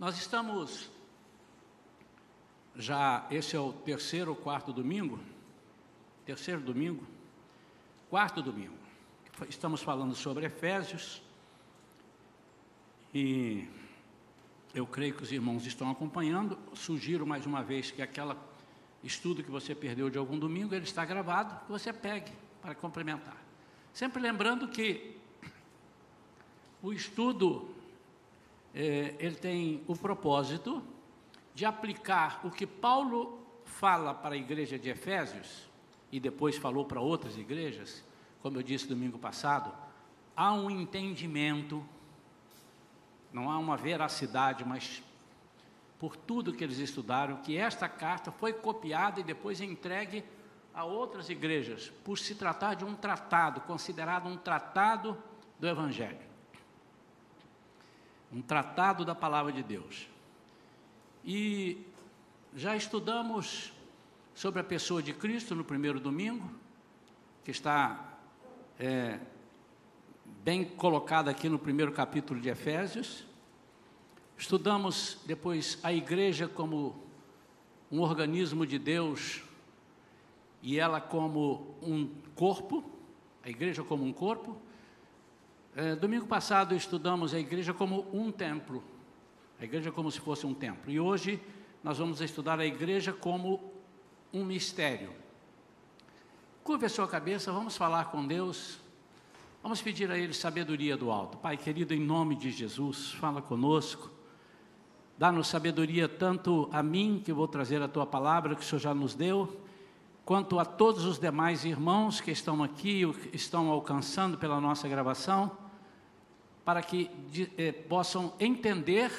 Nós estamos já, esse é o terceiro ou quarto domingo, terceiro domingo, quarto domingo. Estamos falando sobre Efésios e eu creio que os irmãos estão acompanhando. Sugiro mais uma vez que aquele estudo que você perdeu de algum domingo, ele está gravado, que você pegue para complementar. Sempre lembrando que o estudo é, ele tem o propósito de aplicar o que Paulo fala para a igreja de Efésios e depois falou para outras igrejas, como eu disse domingo passado, há um entendimento não há uma veracidade, mas por tudo que eles estudaram, que esta carta foi copiada e depois entregue a outras igrejas, por se tratar de um tratado, considerado um tratado do Evangelho. Um tratado da palavra de Deus. E já estudamos sobre a pessoa de Cristo no primeiro domingo, que está é, bem colocada aqui no primeiro capítulo de Efésios. Estudamos depois a igreja como um organismo de Deus e ela como um corpo, a igreja como um corpo. É, domingo passado estudamos a igreja como um templo, a igreja como se fosse um templo. E hoje nós vamos estudar a igreja como um mistério. Curva a sua cabeça, vamos falar com Deus Vamos pedir a Ele sabedoria do alto. Pai querido, em nome de Jesus, fala conosco. Dá-nos sabedoria tanto a mim, que vou trazer a Tua palavra, que o Senhor já nos deu, quanto a todos os demais irmãos que estão aqui, estão alcançando pela nossa gravação, para que eh, possam entender,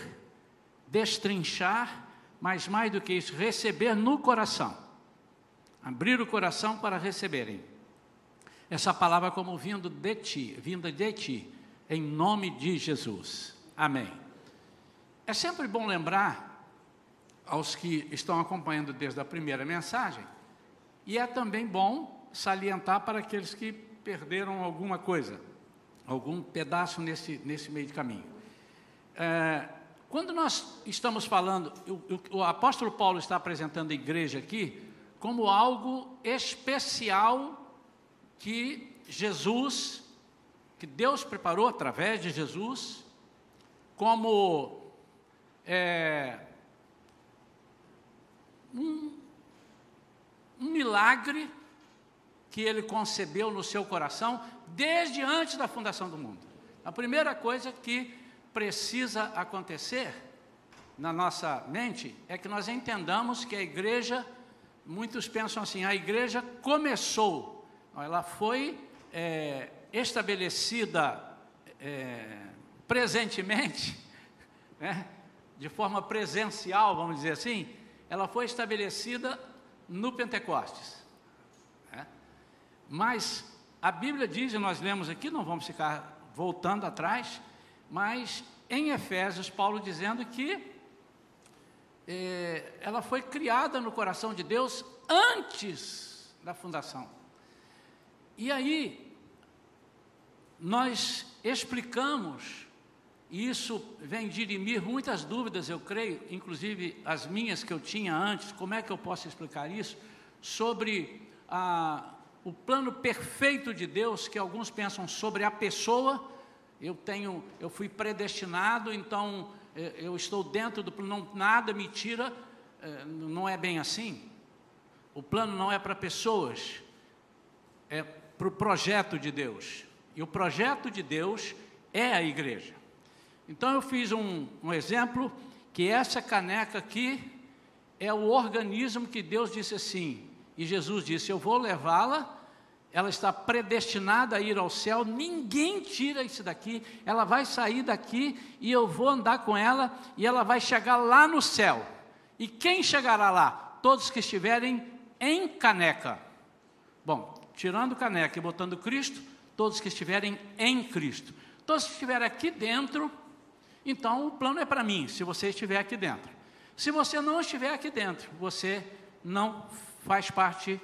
destrinchar, mas mais do que isso, receber no coração. Abrir o coração para receberem essa palavra como vindo de ti, vinda de ti, em nome de Jesus. Amém. É sempre bom lembrar aos que estão acompanhando desde a primeira mensagem, e é também bom salientar para aqueles que perderam alguma coisa, algum pedaço nesse, nesse meio de caminho. É, quando nós estamos falando, o, o apóstolo Paulo está apresentando a igreja aqui como algo especial que Jesus, que Deus preparou através de Jesus, como é, um, um milagre que ele concebeu no seu coração desde antes da fundação do mundo. A primeira coisa que precisa acontecer na nossa mente é que nós entendamos que a igreja, muitos pensam assim, a igreja começou ela foi é, estabelecida é, presentemente, né, de forma presencial, vamos dizer assim, ela foi estabelecida no Pentecostes. Né? Mas a Bíblia diz, e nós lemos aqui, não vamos ficar voltando atrás, mas em Efésios, Paulo dizendo que é, ela foi criada no coração de Deus antes da fundação. E aí, nós explicamos, e isso vem dirimir muitas dúvidas, eu creio, inclusive as minhas que eu tinha antes, como é que eu posso explicar isso? Sobre a, o plano perfeito de Deus, que alguns pensam sobre a pessoa, eu tenho, eu fui predestinado, então eh, eu estou dentro do plano, nada me tira, eh, não é bem assim. O plano não é para pessoas, é para o projeto de Deus. E o projeto de Deus é a igreja. Então eu fiz um, um exemplo que essa caneca aqui é o organismo que Deus disse assim, e Jesus disse: Eu vou levá-la, ela está predestinada a ir ao céu, ninguém tira isso daqui, ela vai sair daqui e eu vou andar com ela e ela vai chegar lá no céu. E quem chegará lá? Todos que estiverem em caneca. Bom, tirando caneca e botando Cristo, todos que estiverem em Cristo. Todos que estiverem aqui dentro, então o plano é para mim, se você estiver aqui dentro. Se você não estiver aqui dentro, você não faz parte,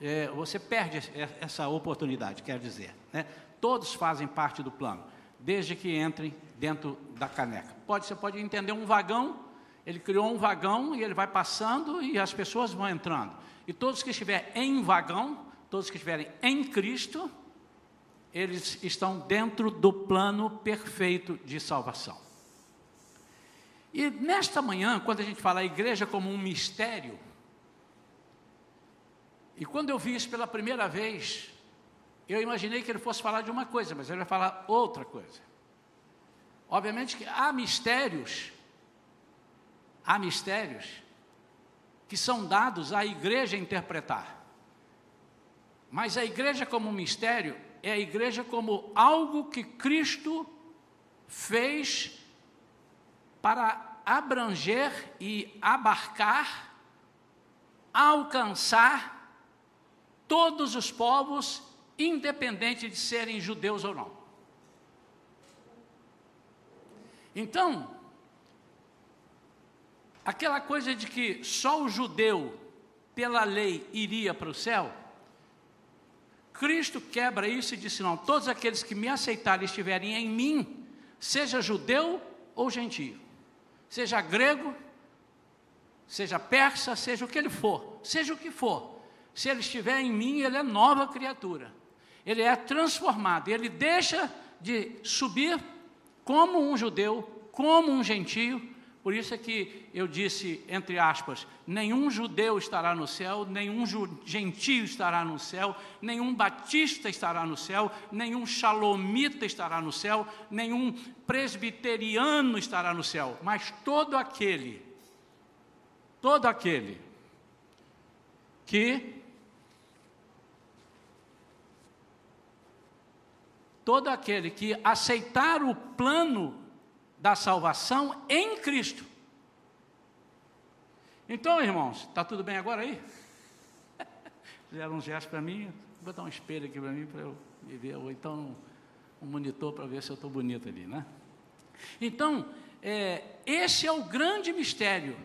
é, você perde essa oportunidade, quer dizer. Né? Todos fazem parte do plano. desde que entrem dentro da caneca. Pode, você pode entender um vagão, ele criou um vagão e ele vai passando e as pessoas vão entrando. E todos que estiverem em vagão, todos que estiverem em Cristo, eles estão dentro do plano perfeito de salvação. E nesta manhã, quando a gente fala a igreja como um mistério, e quando eu vi isso pela primeira vez, eu imaginei que ele fosse falar de uma coisa, mas ele vai falar outra coisa. Obviamente que há mistérios, há mistérios que são dados à igreja interpretar. Mas a igreja como mistério é a igreja como algo que Cristo fez para abranger e abarcar, alcançar todos os povos, independente de serem judeus ou não. Então, aquela coisa de que só o judeu, pela lei, iria para o céu, Cristo quebra isso e disse: não, todos aqueles que me aceitarem e estiverem em mim, seja judeu ou gentio, seja grego, seja persa, seja o que ele for, seja o que for, se ele estiver em mim, ele é nova criatura, ele é transformado, ele deixa de subir como um judeu, como um gentio, por isso é que eu disse, entre aspas, nenhum judeu estará no céu, nenhum gentio estará no céu, nenhum batista estará no céu, nenhum shalomita estará no céu, nenhum presbiteriano estará no céu, mas todo aquele, todo aquele que todo aquele que aceitar o plano da salvação em Cristo. Então, irmãos, está tudo bem agora aí? Fizeram um gesto para mim, vou botar um espelho aqui para mim para eu me ver, ou então um monitor para ver se eu estou bonito ali, né? Então, é, esse é o grande mistério,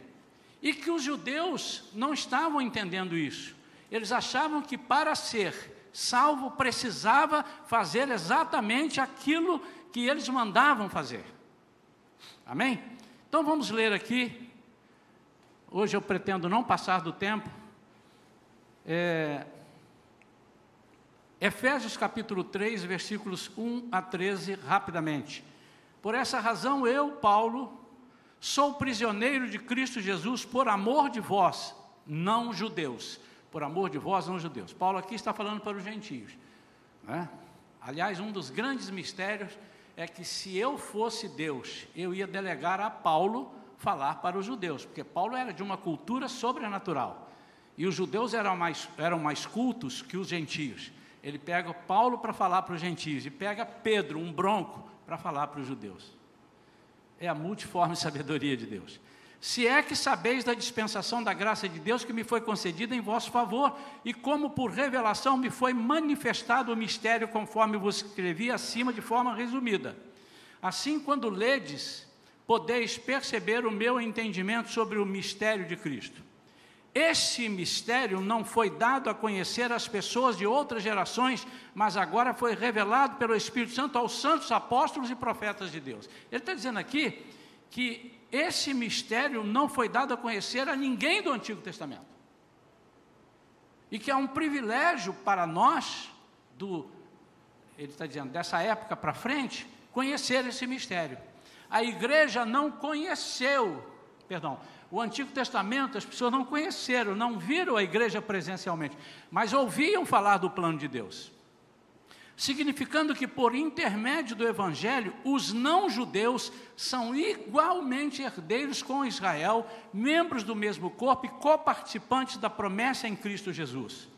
e que os judeus não estavam entendendo isso. Eles achavam que para ser salvo precisava fazer exatamente aquilo que eles mandavam fazer. Amém? Então vamos ler aqui. Hoje eu pretendo não passar do tempo. É, Efésios capítulo 3, versículos 1 a 13, rapidamente. Por essa razão, eu, Paulo, sou prisioneiro de Cristo Jesus por amor de vós, não judeus. Por amor de vós, não judeus. Paulo aqui está falando para os gentios. Né? Aliás, um dos grandes mistérios é que se eu fosse Deus, eu ia delegar a Paulo falar para os judeus, porque Paulo era de uma cultura sobrenatural. E os judeus eram mais, eram mais cultos que os gentios. Ele pega Paulo para falar para os gentios e pega Pedro, um bronco, para falar para os judeus. É a multiforme sabedoria de Deus se é que sabeis da dispensação da graça de Deus que me foi concedida em vosso favor, e como por revelação me foi manifestado o mistério, conforme vos escrevi acima de forma resumida. Assim, quando ledes, podeis perceber o meu entendimento sobre o mistério de Cristo. Esse mistério não foi dado a conhecer às pessoas de outras gerações, mas agora foi revelado pelo Espírito Santo aos santos apóstolos e profetas de Deus. Ele está dizendo aqui que esse mistério não foi dado a conhecer a ninguém do Antigo Testamento. E que é um privilégio para nós, do, ele está dizendo, dessa época para frente, conhecer esse mistério. A igreja não conheceu, perdão, o Antigo Testamento as pessoas não conheceram, não viram a igreja presencialmente, mas ouviam falar do plano de Deus significando que, por intermédio do Evangelho, os não-judeus são igualmente herdeiros com Israel, membros do mesmo corpo e coparticipantes da promessa em Cristo Jesus.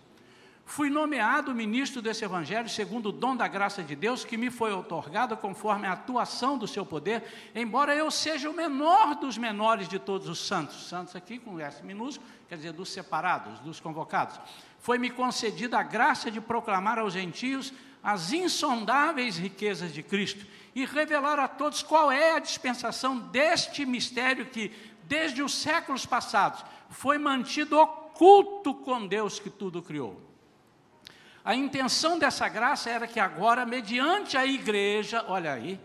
Fui nomeado ministro desse Evangelho segundo o dom da graça de Deus que me foi otorgado conforme a atuação do seu poder, embora eu seja o menor dos menores de todos os santos. Santos aqui com S minúsculo, quer dizer, dos separados, dos convocados. Foi-me concedida a graça de proclamar aos gentios as insondáveis riquezas de Cristo e revelar a todos qual é a dispensação deste mistério que, desde os séculos passados, foi mantido oculto com Deus que tudo criou. A intenção dessa graça era que agora, mediante a igreja, olha aí,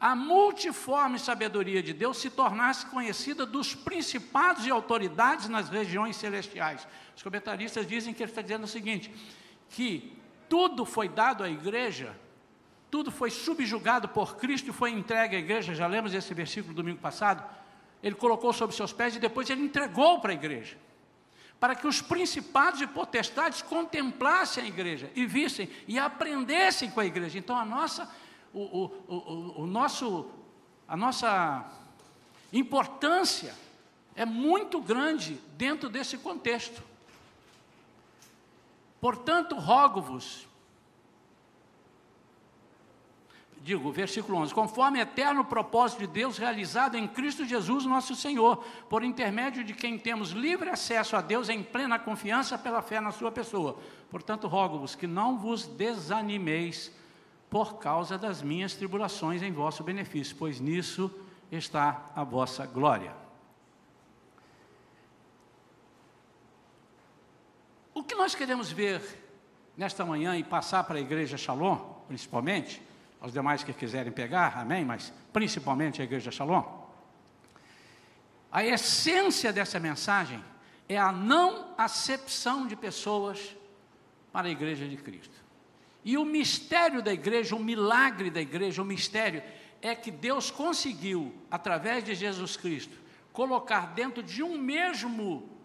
a multiforme sabedoria de Deus se tornasse conhecida dos principados e autoridades nas regiões celestiais. Os comentaristas dizem que ele está dizendo o seguinte: que tudo foi dado à igreja, tudo foi subjugado por Cristo e foi entregue à igreja. Já lemos esse versículo domingo passado. Ele colocou sobre seus pés e depois ele entregou para a igreja. Para que os principados e potestades contemplassem a igreja e vissem e aprendessem com a igreja. Então a nossa o, o, o, o nosso, a nossa importância é muito grande dentro desse contexto. Portanto, rogo-vos, digo, versículo 11: conforme eterno propósito de Deus realizado em Cristo Jesus, nosso Senhor, por intermédio de quem temos livre acesso a Deus em plena confiança pela fé na Sua pessoa. Portanto, rogo-vos que não vos desanimeis por causa das minhas tribulações em vosso benefício, pois nisso está a vossa glória. O que nós queremos ver nesta manhã e passar para a igreja Shalom, principalmente, aos demais que quiserem pegar, amém, mas principalmente a igreja Shalom, a essência dessa mensagem é a não acepção de pessoas para a igreja de Cristo. E o mistério da igreja, o milagre da igreja, o mistério é que Deus conseguiu, através de Jesus Cristo, colocar dentro de um mesmo,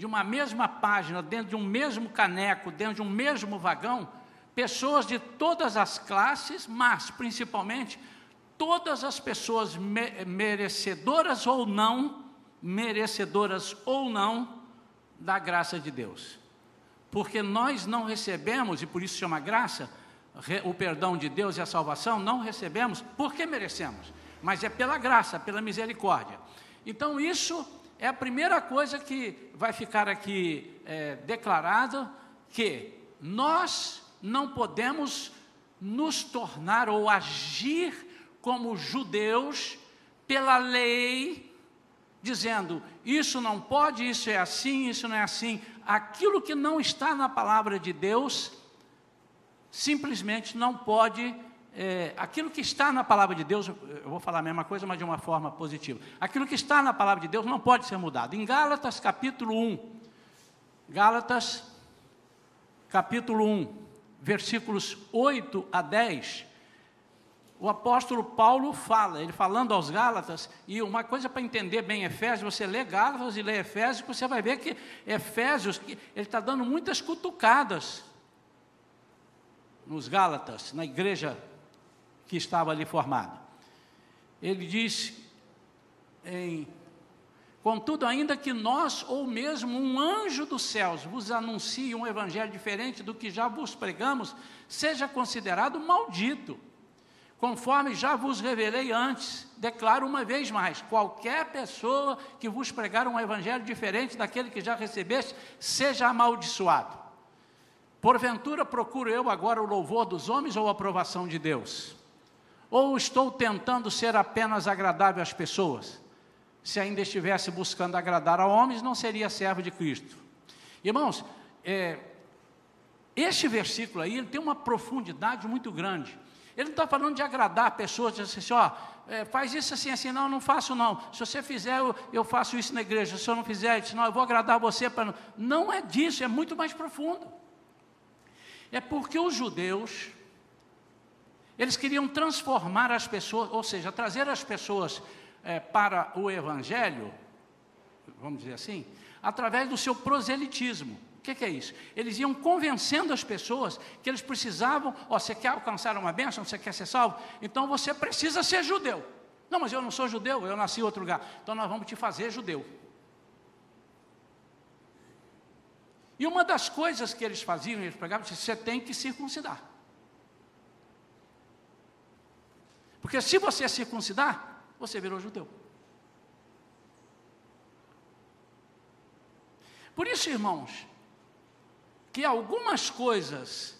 de uma mesma página, dentro de um mesmo caneco, dentro de um mesmo vagão, pessoas de todas as classes, mas principalmente todas as pessoas me merecedoras ou não, merecedoras ou não da graça de Deus porque nós não recebemos, e por isso chama graça, o perdão de Deus e a salvação, não recebemos porque merecemos, mas é pela graça, pela misericórdia. Então, isso é a primeira coisa que vai ficar aqui é, declarado: que nós não podemos nos tornar ou agir como judeus pela lei, dizendo isso não pode, isso é assim, isso não é assim aquilo que não está na palavra de Deus, simplesmente não pode. É, aquilo que está na palavra de Deus, eu vou falar a mesma coisa, mas de uma forma positiva. Aquilo que está na palavra de Deus não pode ser mudado. Em Gálatas capítulo 1, Gálatas capítulo 1, versículos 8 a 10, o apóstolo Paulo fala, ele falando aos Gálatas, e uma coisa para entender bem Efésios, você lê Gálatas e lê Efésios, você vai ver que Efésios, ele está dando muitas cutucadas nos Gálatas, na igreja que estava ali formada. Ele diz em Contudo, ainda que nós, ou mesmo um anjo dos céus, vos anuncie um evangelho diferente do que já vos pregamos, seja considerado maldito Conforme já vos revelei antes, declaro uma vez mais: qualquer pessoa que vos pregar um evangelho diferente daquele que já recebeste, seja amaldiçoado. Porventura procuro eu agora o louvor dos homens ou a aprovação de Deus? Ou estou tentando ser apenas agradável às pessoas? Se ainda estivesse buscando agradar a homens, não seria servo de Cristo. Irmãos, é, este versículo aí tem uma profundidade muito grande. Ele não está falando de agradar pessoas, de assim, ó, é, faz isso assim, assim, não, não faço não. Se você fizer, eu, eu faço isso na igreja. Se eu não fizer, não, eu vou agradar você. Para não. não é disso, é muito mais profundo. É porque os judeus, eles queriam transformar as pessoas, ou seja, trazer as pessoas é, para o evangelho, vamos dizer assim, através do seu proselitismo. O que, que, é isso? Eles iam convencendo as pessoas que eles precisavam, ó, você quer alcançar uma bênção, você quer ser salvo? Então você precisa ser judeu. Não, mas eu não sou judeu, eu nasci em outro lugar. Então nós vamos te fazer judeu. E uma das coisas que eles faziam, eles pregavam, você tem que circuncidar. Porque se você circuncidar, você virou judeu. Por isso, irmãos, que algumas coisas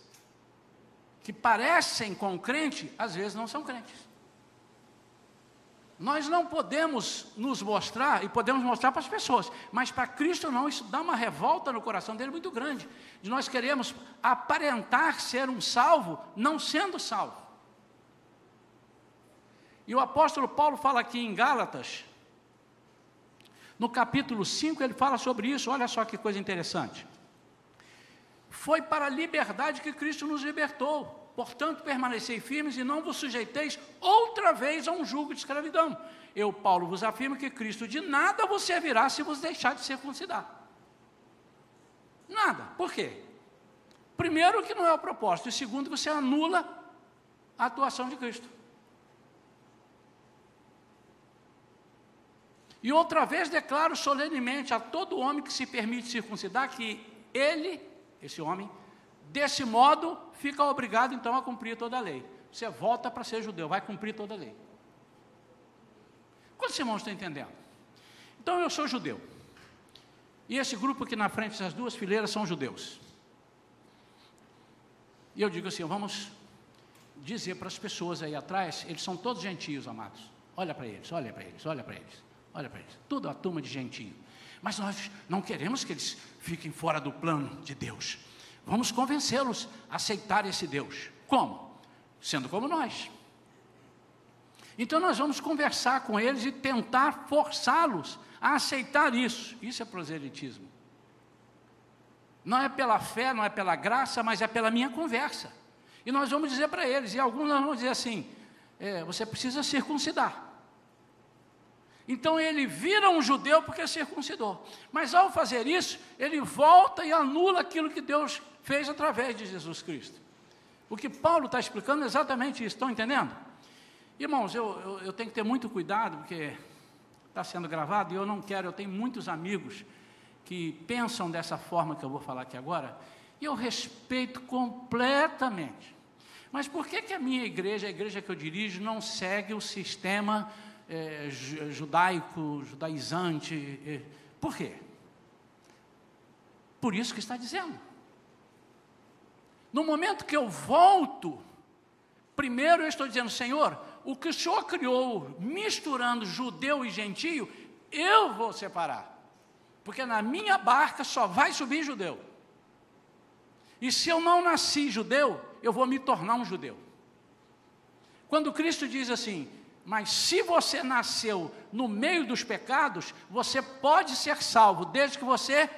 que parecem com crente, às vezes não são crentes. Nós não podemos nos mostrar, e podemos mostrar para as pessoas, mas para Cristo não, isso dá uma revolta no coração dele muito grande. De nós queremos aparentar ser um salvo, não sendo salvo. E o apóstolo Paulo fala aqui em Gálatas, no capítulo 5, ele fala sobre isso, olha só que coisa interessante. Foi para a liberdade que Cristo nos libertou. Portanto, permanecei firmes e não vos sujeiteis outra vez a um jugo de escravidão. Eu, Paulo, vos afirmo que Cristo de nada vos servirá se vos deixar de circuncidar. Nada. Por quê? Primeiro, que não é o propósito. E segundo, que você anula a atuação de Cristo. E outra vez declaro solenemente a todo homem que se permite circuncidar que ele, esse homem, desse modo fica obrigado então a cumprir toda a lei. Você volta para ser judeu, vai cumprir toda a lei. Quantos irmãos estão entendendo? Então eu sou judeu. E esse grupo aqui na frente, essas duas fileiras, são judeus. E eu digo assim: vamos dizer para as pessoas aí atrás, eles são todos gentios, amados. Olha para eles, olha para eles, olha para eles. Olha para eles, toda a turma de gentil. Mas nós não queremos que eles fiquem fora do plano de Deus. Vamos convencê-los a aceitar esse Deus. Como? Sendo como nós. Então nós vamos conversar com eles e tentar forçá-los a aceitar isso. Isso é proselitismo. Não é pela fé, não é pela graça, mas é pela minha conversa. E nós vamos dizer para eles, e alguns nós vamos dizer assim: é, você precisa circuncidar. Então ele vira um judeu porque circuncidou. Mas ao fazer isso, ele volta e anula aquilo que Deus fez através de Jesus Cristo. O que Paulo está explicando é exatamente isso, estão entendendo? Irmãos, eu, eu, eu tenho que ter muito cuidado, porque está sendo gravado e eu não quero, eu tenho muitos amigos que pensam dessa forma que eu vou falar aqui agora, e eu respeito completamente. Mas por que, que a minha igreja, a igreja que eu dirijo, não segue o sistema é, judaico, judaizante. É, por quê? Por isso que está dizendo. No momento que eu volto, primeiro eu estou dizendo, Senhor, o que o Senhor criou misturando judeu e gentio, eu vou separar. Porque na minha barca só vai subir judeu. E se eu não nasci judeu, eu vou me tornar um judeu. Quando Cristo diz assim: mas se você nasceu no meio dos pecados, você pode ser salvo, desde que você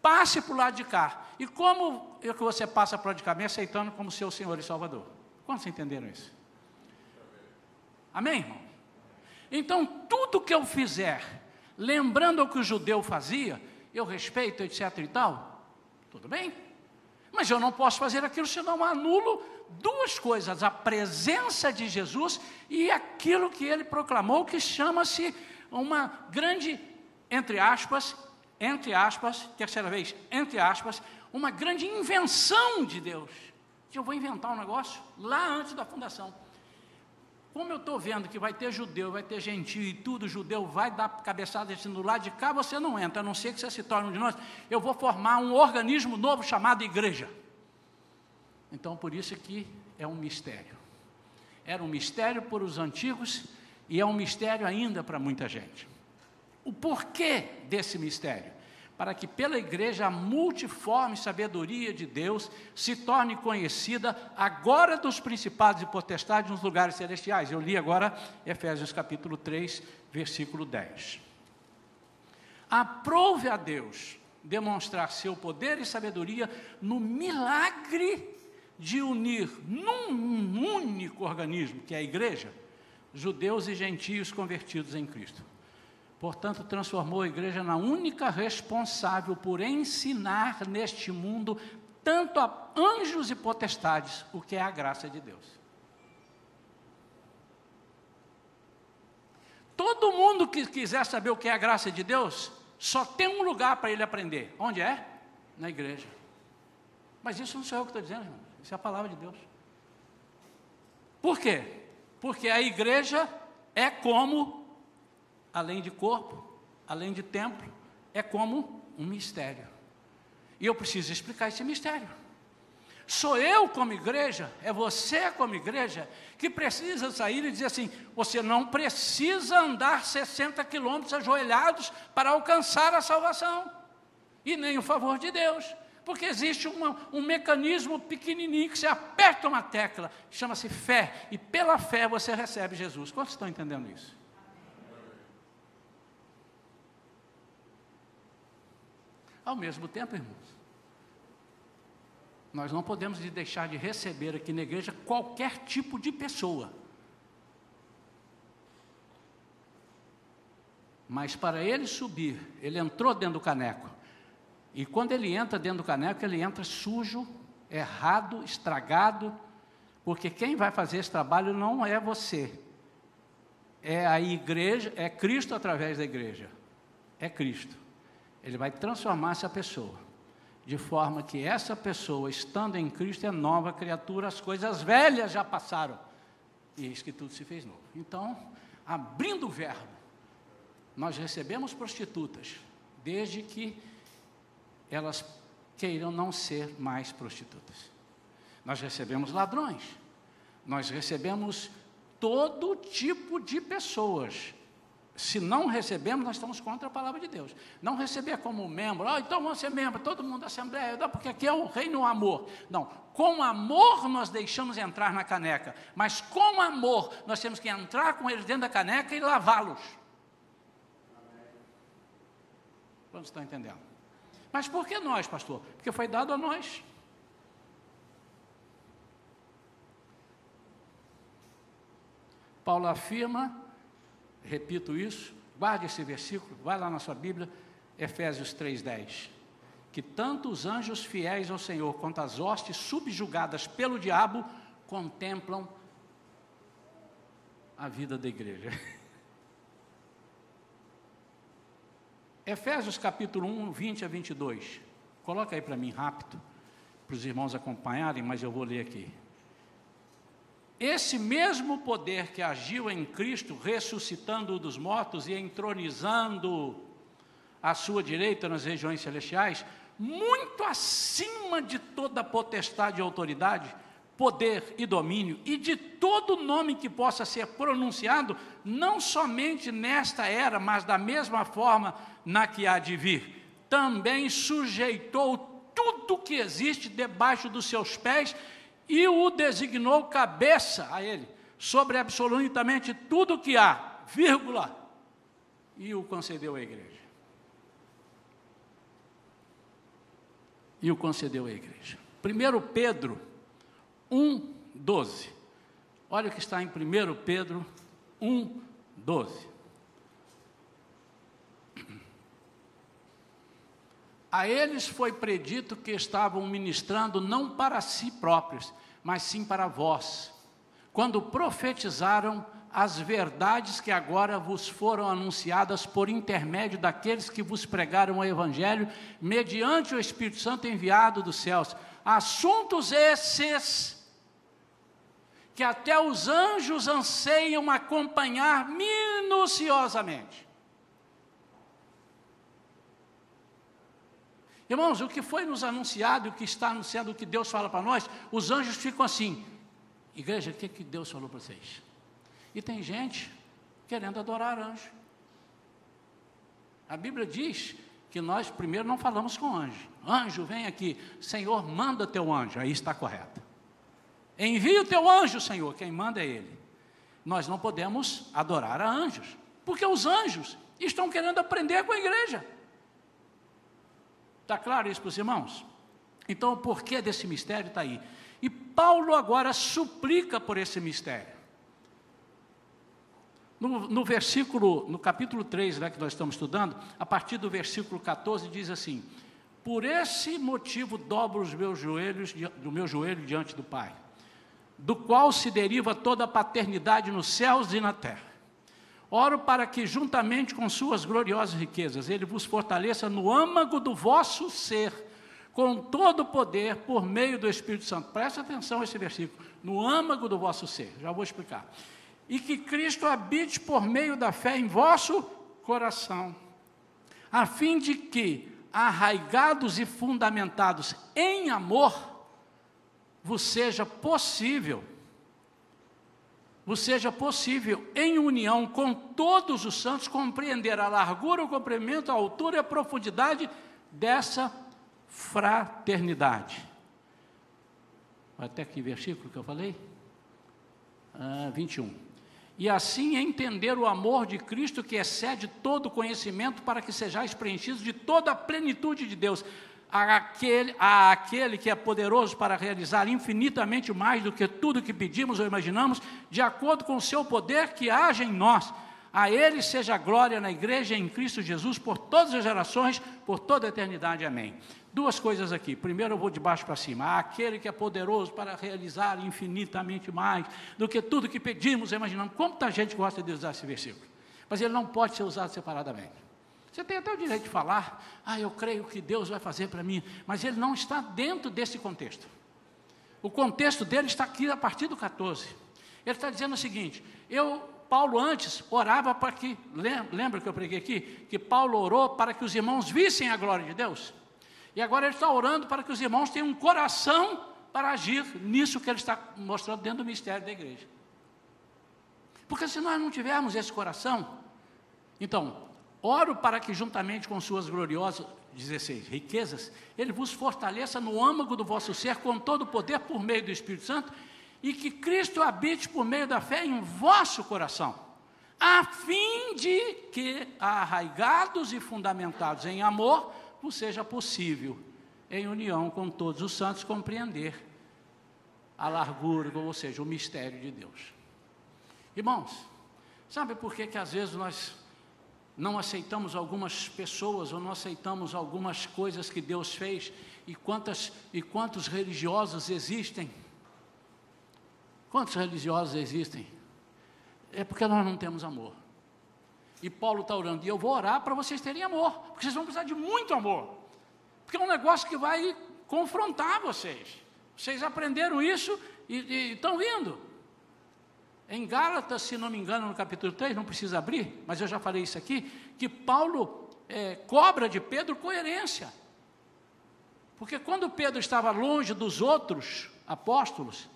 passe para o lado de cá. E como é que você passa para o lado de cá? Me aceitando como seu Senhor e Salvador. Quantos entenderam isso? Amém, irmão? Então, tudo que eu fizer, lembrando o que o judeu fazia, eu respeito, etc e tal, tudo bem. Mas eu não posso fazer aquilo senão anulo duas coisas: a presença de Jesus e aquilo que ele proclamou, que chama-se uma grande, entre aspas, entre aspas, terceira vez, entre aspas, uma grande invenção de Deus. Que eu vou inventar um negócio lá antes da fundação. Como eu estou vendo que vai ter judeu, vai ter gentio e tudo, judeu vai dar cabeçada do lado de cá, você não entra, a não ser que você se torne um de nós. Eu vou formar um organismo novo chamado igreja. Então, por isso que é um mistério. Era um mistério para os antigos e é um mistério ainda para muita gente. O porquê desse mistério? Para que pela igreja a multiforme sabedoria de Deus se torne conhecida agora dos principados e potestades nos lugares celestiais. Eu li agora Efésios capítulo 3, versículo 10. Aprove a Deus demonstrar seu poder e sabedoria no milagre de unir num único organismo, que é a igreja, judeus e gentios convertidos em Cristo. Portanto, transformou a igreja na única responsável por ensinar neste mundo tanto a anjos e potestades o que é a graça de Deus. Todo mundo que quiser saber o que é a graça de Deus, só tem um lugar para ele aprender. Onde é? Na igreja. Mas isso não sou eu que estou dizendo, irmão. Isso é a palavra de Deus. Por quê? Porque a igreja é como, além de corpo, além de templo, é como um mistério. E eu preciso explicar esse mistério. Sou eu como igreja, é você como igreja, que precisa sair e dizer assim: você não precisa andar 60 quilômetros ajoelhados para alcançar a salvação, e nem o favor de Deus. Porque existe uma, um mecanismo pequenininho que você aperta uma tecla, chama-se fé, e pela fé você recebe Jesus. Quantos estão entendendo isso? Ao mesmo tempo, irmãos, nós não podemos deixar de receber aqui na igreja qualquer tipo de pessoa. Mas para ele subir, ele entrou dentro do caneco. E quando ele entra dentro do caneco, ele entra sujo, errado, estragado, porque quem vai fazer esse trabalho não é você. É a igreja, é Cristo através da igreja. É Cristo. Ele vai transformar essa pessoa, de forma que essa pessoa, estando em Cristo, é nova criatura, as coisas velhas já passaram, e eis que tudo se fez novo. Então, abrindo o verbo, nós recebemos prostitutas, desde que elas queiram não ser mais prostitutas. Nós recebemos ladrões, nós recebemos todo tipo de pessoas, se não recebemos, nós estamos contra a palavra de Deus. Não receber como membro, oh, então vamos ser membro, todo mundo da Assembleia, porque aqui é o reino amor. Não, com amor nós deixamos entrar na caneca, mas com amor nós temos que entrar com eles dentro da caneca e lavá-los. Quantos estão entendendo? Mas por que nós, pastor? Porque foi dado a nós. Paulo afirma repito isso, guarde esse versículo, vai lá na sua Bíblia, Efésios 3,10. Que tanto os anjos fiéis ao Senhor quanto as hostes subjugadas pelo diabo contemplam a vida da igreja. Efésios capítulo 1, 20 a 22. Coloca aí para mim rápido, para os irmãos acompanharem, mas eu vou ler aqui. Esse mesmo poder que agiu em Cristo, ressuscitando-o dos mortos e entronizando à sua direita nas regiões celestiais, muito acima de toda potestade e autoridade, poder e domínio, e de todo nome que possa ser pronunciado, não somente nesta era, mas da mesma forma na que há de vir. Também sujeitou tudo que existe debaixo dos seus pés e o designou cabeça a ele, sobre absolutamente tudo que há, vírgula, e o concedeu à igreja. E o concedeu à igreja. 1 Pedro 1, 12. Olha o que está em 1 Pedro 1, 12. A eles foi predito que estavam ministrando não para si próprios, mas sim para vós, quando profetizaram as verdades que agora vos foram anunciadas por intermédio daqueles que vos pregaram o Evangelho, mediante o Espírito Santo enviado dos céus. Assuntos esses que até os anjos anseiam acompanhar minuciosamente. Irmãos, o que foi nos anunciado, o que está anunciado, o que Deus fala para nós, os anjos ficam assim: Igreja, o que, que Deus falou para vocês? E tem gente querendo adorar anjo. A Bíblia diz que nós primeiro não falamos com anjo. Anjo, vem aqui. Senhor, manda teu anjo. Aí está correto. Envia o teu anjo, Senhor. Quem manda é Ele. Nós não podemos adorar a anjos, porque os anjos estão querendo aprender com a igreja. Está claro isso para os irmãos? Então, o porquê desse mistério está aí. E Paulo agora suplica por esse mistério. No, no, versículo, no capítulo 3, né, que nós estamos estudando, a partir do versículo 14, diz assim: Por esse motivo dobro os meus joelhos, do meu joelho diante do Pai, do qual se deriva toda a paternidade nos céus e na terra Oro para que, juntamente com suas gloriosas riquezas, ele vos fortaleça no âmago do vosso ser, com todo o poder, por meio do Espírito Santo. Preste atenção a esse versículo. No âmago do vosso ser. Já vou explicar. E que Cristo habite por meio da fé em vosso coração, a fim de que, arraigados e fundamentados em amor, vos seja possível vos seja possível, em união com todos os santos, compreender a largura, o comprimento, a altura e a profundidade dessa fraternidade. Até que versículo que eu falei? Ah, 21. E assim entender o amor de Cristo que excede todo conhecimento, para que sejais preenchidos de toda a plenitude de Deus àquele, àquele que é poderoso para realizar infinitamente mais do que tudo que pedimos ou imaginamos, de acordo com o seu poder que age em nós. A Ele seja a glória na igreja em Cristo Jesus por todas as gerações, por toda a eternidade. Amém. Duas coisas aqui. Primeiro eu vou de baixo para cima. Aquele que é poderoso para realizar infinitamente mais do que tudo que pedimos imaginamos. Quanta gente gosta de usar esse versículo? Mas ele não pode ser usado separadamente. Você tem até o direito de falar, ah, eu creio que Deus vai fazer para mim, mas ele não está dentro desse contexto. O contexto dele está aqui a partir do 14. Ele está dizendo o seguinte: eu, Paulo antes orava para que, lembra que eu preguei aqui? Que Paulo orou para que os irmãos vissem a glória de Deus. E agora ele está orando para que os irmãos tenham um coração para agir nisso que ele está mostrando dentro do mistério da igreja. Porque se nós não tivermos esse coração, então, Oro para que, juntamente com suas gloriosas 16 riquezas, ele vos fortaleça no âmago do vosso ser com todo o poder por meio do Espírito Santo e que Cristo habite por meio da fé em vosso coração, a fim de que, arraigados e fundamentados em amor, vos seja possível, em união com todos os santos, compreender a largura, ou seja, o mistério de Deus. Irmãos, sabe por que, que às vezes nós não aceitamos algumas pessoas ou não aceitamos algumas coisas que Deus fez e quantas e quantos religiosos existem? Quantos religiosos existem? É porque nós não temos amor. E Paulo está orando, e eu vou orar para vocês terem amor, porque vocês vão precisar de muito amor. Porque é um negócio que vai confrontar vocês. Vocês aprenderam isso e estão indo. Em Gálatas, se não me engano, no capítulo 3, não precisa abrir, mas eu já falei isso aqui, que Paulo é, cobra de Pedro coerência. Porque quando Pedro estava longe dos outros apóstolos,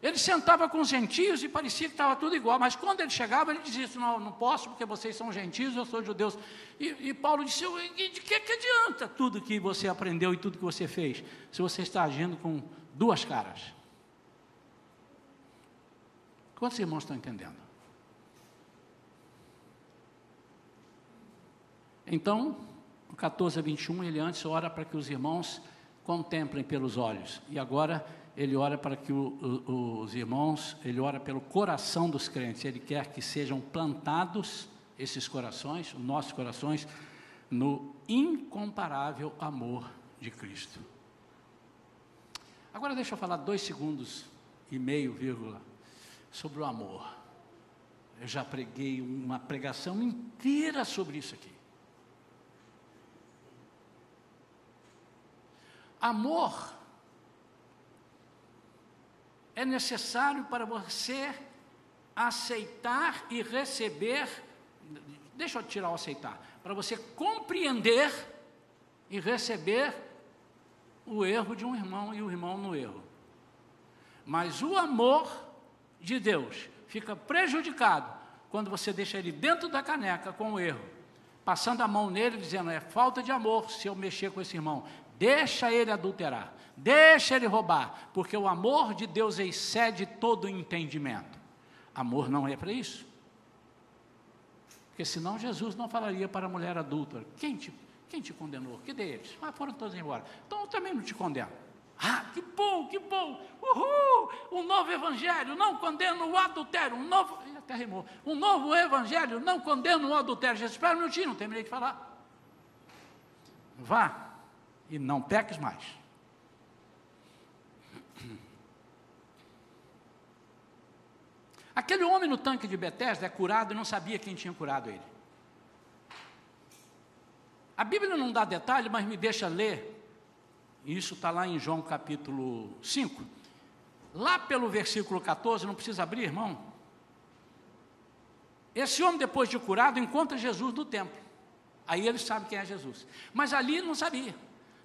ele sentava com os gentios e parecia que estava tudo igual, mas quando ele chegava, ele dizia: Não, não posso, porque vocês são gentios, eu sou judeus. E, e Paulo disse: De que, que adianta tudo que você aprendeu e tudo que você fez, se você está agindo com duas caras? Quantos irmãos estão entendendo? Então, o 14 a 21, ele antes ora para que os irmãos contemplem pelos olhos. E agora ele ora para que o, o, os irmãos, ele ora pelo coração dos crentes. Ele quer que sejam plantados esses corações, os nossos corações, no incomparável amor de Cristo. Agora deixa eu falar dois segundos e meio, vírgula, sobre o amor. Eu já preguei uma pregação inteira sobre isso aqui. Amor é necessário para você aceitar e receber. Deixa eu tirar o aceitar. Para você compreender e receber o erro de um irmão e o irmão no erro. Mas o amor de Deus fica prejudicado quando você deixa ele dentro da caneca com o erro, passando a mão nele, dizendo: é falta de amor se eu mexer com esse irmão. Deixa ele adulterar, deixa ele roubar, porque o amor de Deus excede todo o entendimento. Amor não é para isso. Porque senão Jesus não falaria para a mulher adulta: quem te, quem te condenou? Que deles? Ah, foram todos embora. Então eu também não te condeno. Ah, que bom, que bom! Uhul! Um novo evangelho não condena o adultério. Um novo. Até rimou. Um novo evangelho não condena o adultério. Jesus, espera um minutinho, não terminei de falar. Vá e não peques mais. Aquele homem no tanque de Betesda é curado e não sabia quem tinha curado ele. A Bíblia não dá detalhe, mas me deixa ler isso está lá em João capítulo 5. Lá pelo versículo 14, não precisa abrir, irmão. Esse homem, depois de curado, encontra Jesus no templo. Aí ele sabe quem é Jesus. Mas ali não sabia.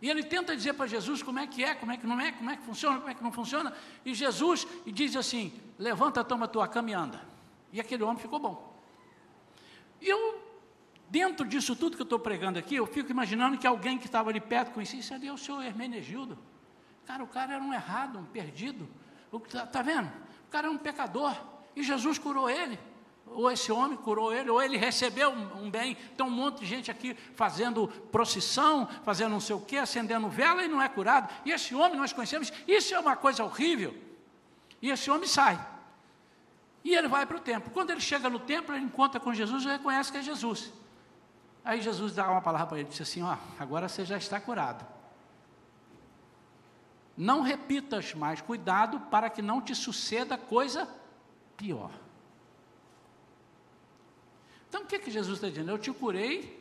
E ele tenta dizer para Jesus como é que é, como é que não é, como é que funciona, como é que não funciona. E Jesus diz assim: levanta, toma tua cama e anda. E aquele homem ficou bom. E eu dentro disso tudo que eu estou pregando aqui, eu fico imaginando que alguém que estava ali perto conhecia, isso ali é o senhor Hermenegildo. Cara, o cara era um errado, um perdido. Está tá vendo? O cara era um pecador. E Jesus curou ele. Ou esse homem curou ele, ou ele recebeu um, um bem. Tem um monte de gente aqui fazendo procissão, fazendo não sei o quê, acendendo vela e não é curado. E esse homem nós conhecemos, isso é uma coisa horrível. E esse homem sai. E ele vai para o templo. Quando ele chega no templo, ele encontra com Jesus e reconhece que é Jesus. Aí Jesus dá uma palavra para ele, disse assim: ó, agora você já está curado. Não repitas mais, cuidado para que não te suceda coisa pior. Então o que, que Jesus está dizendo? Eu te curei,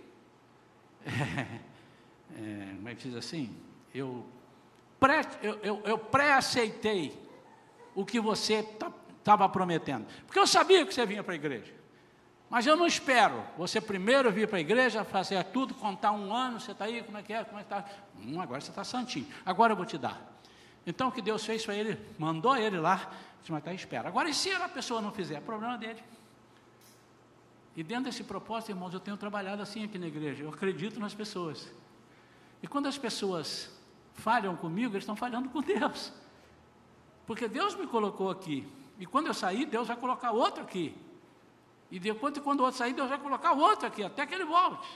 é, como é que diz assim? Eu, pré, eu, eu, eu pré-aceitei o que você estava tá, prometendo, porque eu sabia que você vinha para a igreja. Mas eu não espero você primeiro vir para a igreja, fazer tudo, contar um ano, você está aí, como é que é, como é que está? Hum, agora você está santinho, agora eu vou te dar. Então o que Deus fez foi ele, mandou ele lá, disse, mas está espera. Agora, e se a pessoa não fizer? É problema dele. E dentro desse propósito, irmãos, eu tenho trabalhado assim aqui na igreja, eu acredito nas pessoas. E quando as pessoas falham comigo, eles estão falhando com Deus. Porque Deus me colocou aqui. E quando eu sair, Deus vai colocar outro aqui. E depois, quando o outro sair, Deus vai colocar o outro aqui, até que ele volte.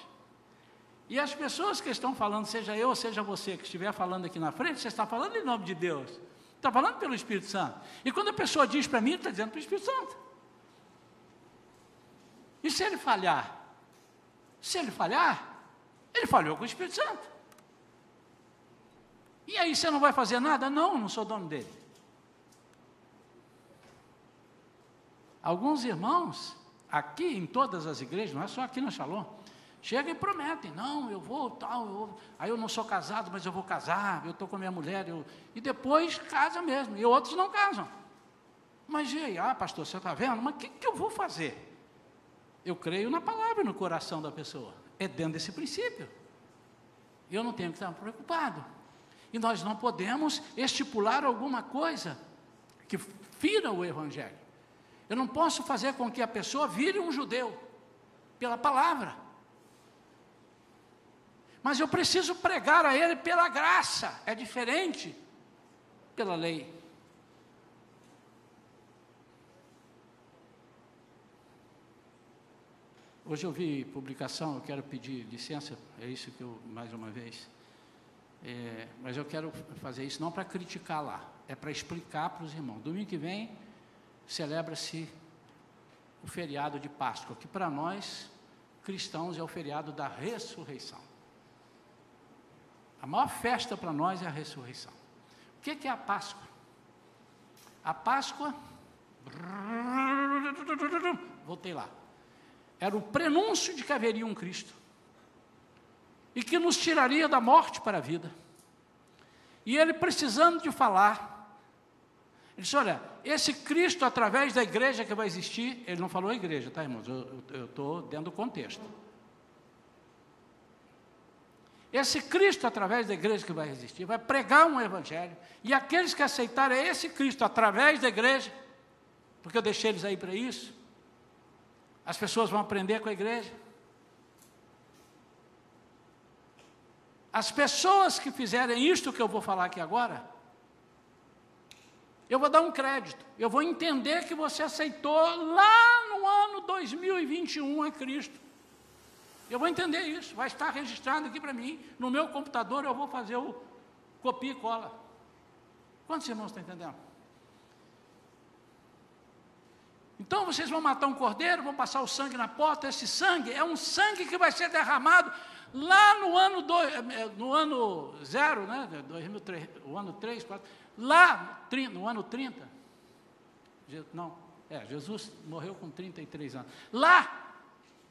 E as pessoas que estão falando, seja eu ou seja você que estiver falando aqui na frente, você está falando em nome de Deus. Está falando pelo Espírito Santo. E quando a pessoa diz para mim, está dizendo para o Espírito Santo. E se ele falhar? Se ele falhar, ele falhou com o Espírito Santo. E aí você não vai fazer nada? Não, não sou dono dele. Alguns irmãos aqui em todas as igrejas, não é só aqui na Shalom, chegam e prometem, não, eu vou tal, eu aí eu não sou casado, mas eu vou casar, eu estou com a minha mulher, eu, e depois casa mesmo, e outros não casam. Mas e aí, ah, pastor, você está vendo? Mas o que, que eu vou fazer? Eu creio na palavra no coração da pessoa. É dentro desse princípio. Eu não tenho que estar preocupado. E nós não podemos estipular alguma coisa que fira o Evangelho. Eu não posso fazer com que a pessoa vire um judeu pela palavra. Mas eu preciso pregar a ele pela graça, é diferente pela lei. Hoje eu vi publicação, eu quero pedir licença, é isso que eu, mais uma vez. É, mas eu quero fazer isso não para criticar lá, é para explicar para os irmãos. Domingo que vem celebra-se o feriado de Páscoa, que para nós, cristãos, é o feriado da ressurreição. A maior festa para nós é a ressurreição. O que é a Páscoa? A Páscoa, voltei lá, era o prenúncio de que haveria um Cristo e que nos tiraria da morte para a vida. E ele precisando de falar, ele disse: Olha, esse Cristo, através da igreja que vai existir, ele não falou igreja, tá, irmãos? Eu estou dentro do contexto. Esse Cristo, através da igreja que vai existir, vai pregar um evangelho, e aqueles que aceitarem esse Cristo através da igreja, porque eu deixei eles aí para isso, as pessoas vão aprender com a igreja. As pessoas que fizerem isto que eu vou falar aqui agora, eu vou dar um crédito. Eu vou entender que você aceitou lá no ano 2021 a Cristo. Eu vou entender isso. Vai estar registrado aqui para mim. No meu computador eu vou fazer o copia e cola. Quantos irmãos estão entendendo? Então vocês vão matar um cordeiro, vão passar o sangue na porta. Esse sangue é um sangue que vai ser derramado lá no ano, do, eh, no ano zero, né? 2003, o ano 3, 4 Lá, no ano 30, não, é, Jesus morreu com 33 anos. Lá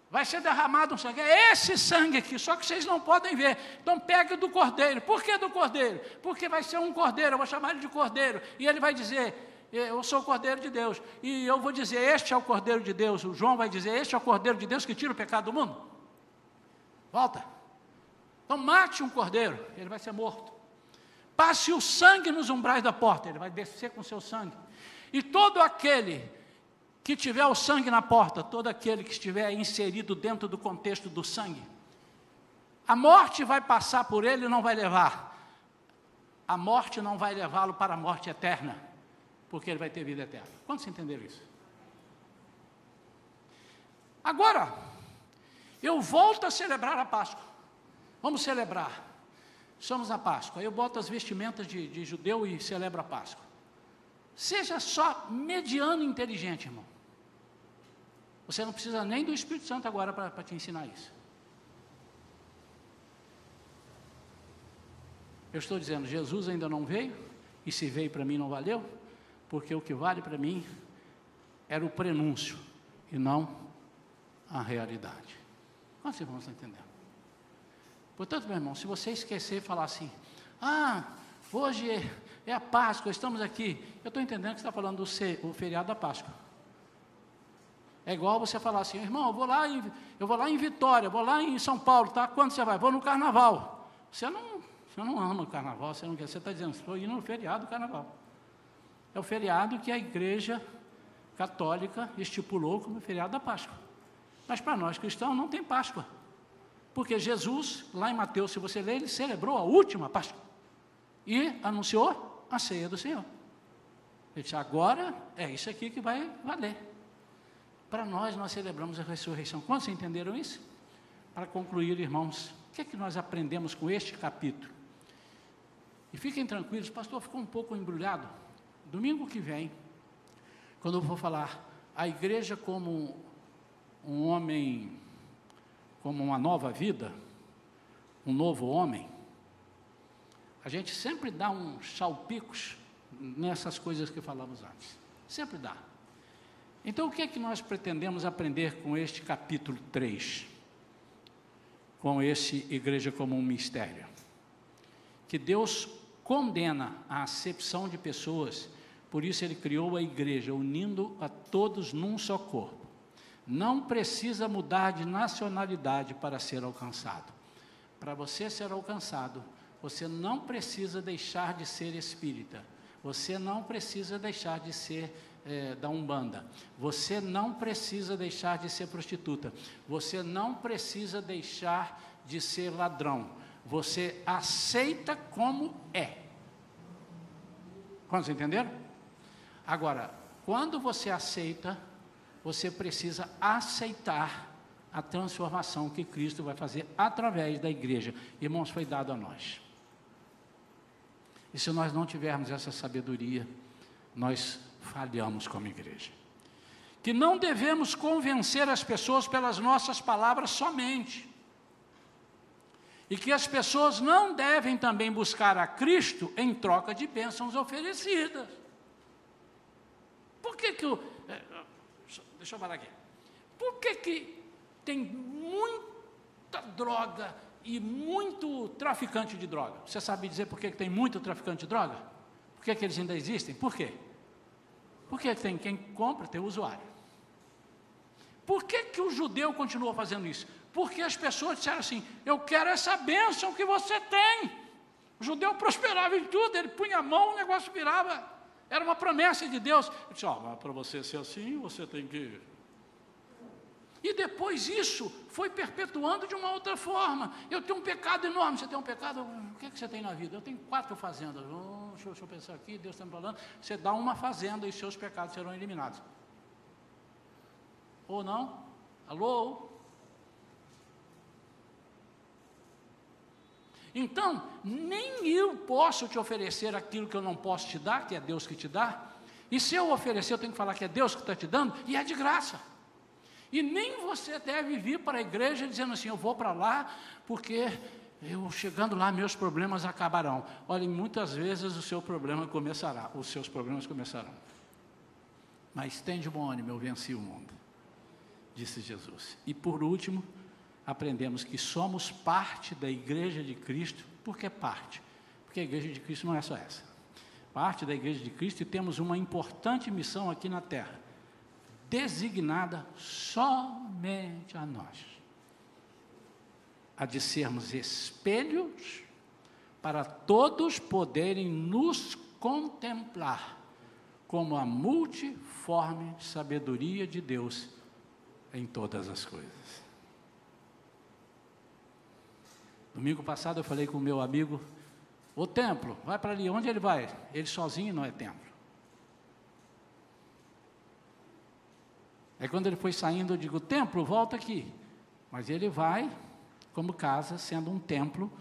vai ser derramado um sangue. É esse sangue aqui, só que vocês não podem ver. Então pegue do cordeiro. Por que do cordeiro? Porque vai ser um cordeiro, eu vou chamar ele de cordeiro. E ele vai dizer: Eu sou o cordeiro de Deus. E eu vou dizer: Este é o cordeiro de Deus. O João vai dizer: Este é o cordeiro de Deus que tira o pecado do mundo. Volta. Então mate um cordeiro, ele vai ser morto. Passe o sangue nos umbrais da porta, ele vai descer com seu sangue. E todo aquele que tiver o sangue na porta, todo aquele que estiver inserido dentro do contexto do sangue, a morte vai passar por ele e não vai levar. A morte não vai levá-lo para a morte eterna, porque ele vai ter vida eterna. Quantos entenderam isso? Agora, eu volto a celebrar a Páscoa. Vamos celebrar. Somos na Páscoa. Eu boto as vestimentas de, de judeu e celebro a Páscoa. Seja só mediano inteligente, irmão. Você não precisa nem do Espírito Santo agora para te ensinar isso. Eu estou dizendo, Jesus ainda não veio, e se veio para mim não valeu, porque o que vale para mim era o prenúncio e não a realidade. Quantos irmãos estão entendendo? Portanto, meu irmão, se você esquecer e falar assim, ah, hoje é, é a Páscoa, estamos aqui, eu estou entendendo que você está falando do feriado da Páscoa. É igual você falar assim, irmão, eu vou lá em, eu vou lá em Vitória, vou lá em São Paulo, tá? Quando você vai? Vou no carnaval. Você não você não ama o carnaval, você não quer, você está dizendo, estou indo no feriado do carnaval. É o feriado que a igreja católica estipulou como feriado da Páscoa. Mas para nós cristãos não tem Páscoa. Porque Jesus, lá em Mateus, se você ler, ele celebrou a última Páscoa. E anunciou a ceia do Senhor. Ele disse, agora é isso aqui que vai valer. Para nós, nós celebramos a ressurreição. Quantos entenderam isso? Para concluir, irmãos, o que é que nós aprendemos com este capítulo? E fiquem tranquilos, pastor ficou um pouco embrulhado. Domingo que vem, quando eu vou falar a igreja como um homem, como uma nova vida, um novo homem, a gente sempre dá uns salpicos nessas coisas que falamos antes. Sempre dá. Então, o que é que nós pretendemos aprender com este capítulo 3? Com esse Igreja como um Mistério? Que Deus condena a acepção de pessoas, por isso ele criou a igreja, unindo a todos num só corpo. Não precisa mudar de nacionalidade para ser alcançado. Para você ser alcançado, você não precisa deixar de ser espírita. Você não precisa deixar de ser é, da Umbanda. Você não precisa deixar de ser prostituta. Você não precisa deixar de ser ladrão você aceita como é. Quantos entenderam? Agora, quando você aceita, você precisa aceitar a transformação que Cristo vai fazer através da igreja. Irmãos, foi dado a nós. E se nós não tivermos essa sabedoria, nós falhamos como igreja. Que não devemos convencer as pessoas pelas nossas palavras somente e que as pessoas não devem também buscar a Cristo em troca de bênçãos oferecidas. Por que que o... Deixa eu falar aqui. Por que que tem muita droga e muito traficante de droga? Você sabe dizer por que, que tem muito traficante de droga? Por que, que eles ainda existem? Por quê? Porque tem quem compra, tem o usuário. Por que, que o judeu continua fazendo isso? porque as pessoas disseram assim: Eu quero essa bênção que você tem. O judeu prosperava em tudo, ele punha a mão, o negócio virava. Era uma promessa de Deus. Ele disse: oh, para você ser assim, você tem que. E depois isso foi perpetuando de uma outra forma. Eu tenho um pecado enorme. Você tem um pecado? O que, é que você tem na vida? Eu tenho quatro fazendas. Oh, deixa, eu, deixa eu pensar aqui, Deus está me falando. Você dá uma fazenda e seus pecados serão eliminados. Ou não? Alô? Então, nem eu posso te oferecer aquilo que eu não posso te dar, que é Deus que te dá. E se eu oferecer, eu tenho que falar que é Deus que está te dando, e é de graça. E nem você deve vir para a igreja dizendo assim: eu vou para lá porque eu chegando lá meus problemas acabarão. Olha, muitas vezes o seu problema começará, os seus problemas começarão. Mas tem de bom ânimo, eu venci o mundo, disse Jesus. E por último, aprendemos que somos parte da igreja de Cristo, por que parte? Porque a igreja de Cristo não é só essa. Parte da igreja de Cristo e temos uma importante missão aqui na terra, designada somente a nós. A de sermos espelhos para todos poderem nos contemplar como a multiforme sabedoria de Deus em todas as coisas. Domingo passado eu falei com o meu amigo, o templo, vai para ali, onde ele vai? Ele sozinho não é templo. É quando ele foi saindo, eu digo, templo, volta aqui. Mas ele vai como casa, sendo um templo,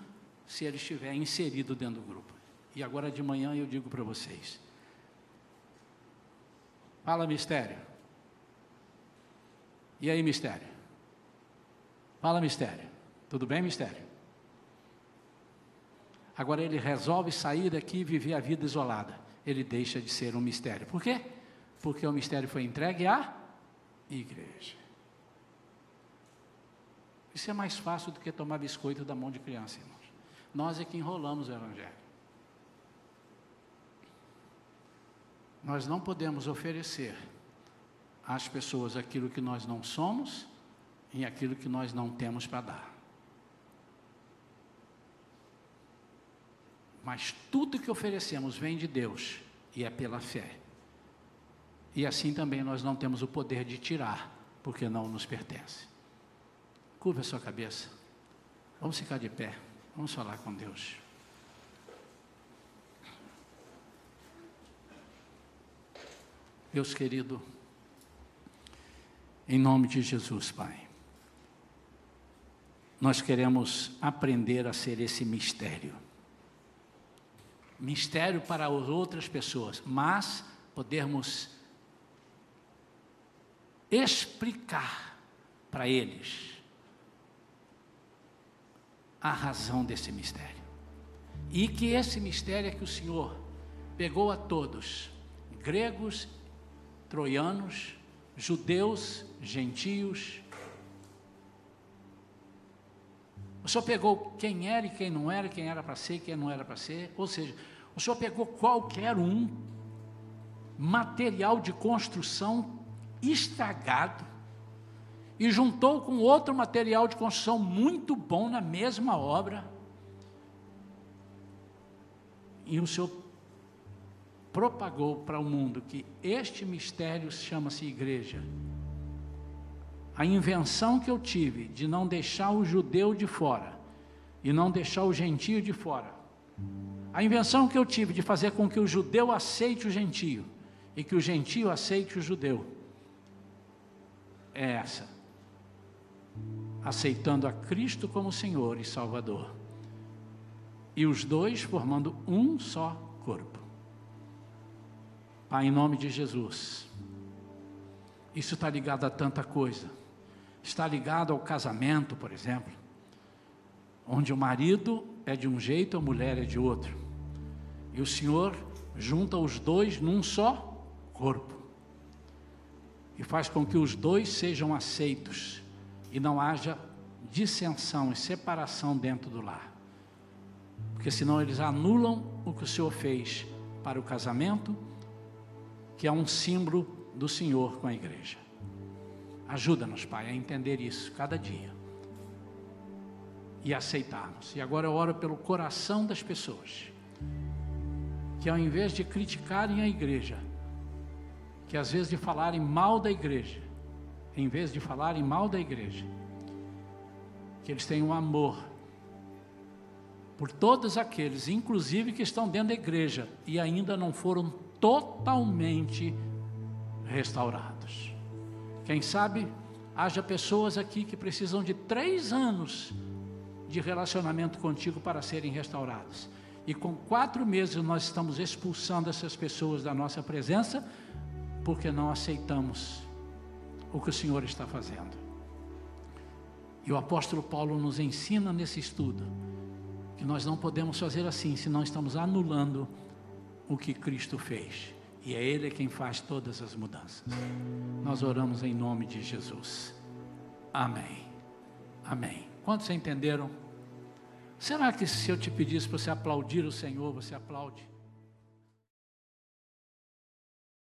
se ele estiver inserido dentro do grupo. E agora de manhã eu digo para vocês. Fala mistério. E aí, mistério? Fala mistério. Tudo bem, mistério? Agora ele resolve sair daqui e viver a vida isolada. Ele deixa de ser um mistério. Por quê? Porque o mistério foi entregue à igreja. Isso é mais fácil do que tomar biscoito da mão de criança, irmãos. Nós é que enrolamos o Evangelho. Nós não podemos oferecer às pessoas aquilo que nós não somos e aquilo que nós não temos para dar. Mas tudo que oferecemos vem de Deus e é pela fé. E assim também nós não temos o poder de tirar, porque não nos pertence. Curva a sua cabeça. Vamos ficar de pé. Vamos falar com Deus. Deus querido, em nome de Jesus, Pai, nós queremos aprender a ser esse mistério mistério para as outras pessoas, mas podermos explicar para eles a razão desse mistério. E que esse mistério é que o Senhor pegou a todos, gregos, troianos, judeus, gentios, O Senhor pegou quem era e quem não era, quem era para ser e quem não era para ser. Ou seja, o Senhor pegou qualquer um material de construção estragado e juntou com outro material de construção muito bom na mesma obra. E o Senhor propagou para o mundo que este mistério chama-se igreja a invenção que eu tive de não deixar o judeu de fora e não deixar o gentio de fora, a invenção que eu tive de fazer com que o judeu aceite o gentio e que o gentio aceite o judeu, é essa. Aceitando a Cristo como Senhor e Salvador. E os dois formando um só corpo. Pai, em nome de Jesus. Isso está ligado a tanta coisa está ligado ao casamento, por exemplo, onde o marido é de um jeito, a mulher é de outro, e o Senhor junta os dois num só corpo e faz com que os dois sejam aceitos e não haja dissensão e separação dentro do lar. Porque senão eles anulam o que o Senhor fez para o casamento, que é um símbolo do Senhor com a igreja. Ajuda-nos, Pai, a entender isso cada dia e aceitarmos. E agora eu oro pelo coração das pessoas, que ao invés de criticarem a igreja, que às vezes de falarem mal da igreja, em vez de falarem mal da igreja, que eles tenham amor por todos aqueles, inclusive que estão dentro da igreja e ainda não foram totalmente restaurados. Quem sabe haja pessoas aqui que precisam de três anos de relacionamento contigo para serem restauradas. E com quatro meses nós estamos expulsando essas pessoas da nossa presença, porque não aceitamos o que o Senhor está fazendo. E o apóstolo Paulo nos ensina nesse estudo que nós não podemos fazer assim, senão estamos anulando o que Cristo fez. E é Ele quem faz todas as mudanças. Nós oramos em nome de Jesus. Amém. Amém. Quantos entenderam? Será que se eu te pedisse para você aplaudir o Senhor, você aplaude?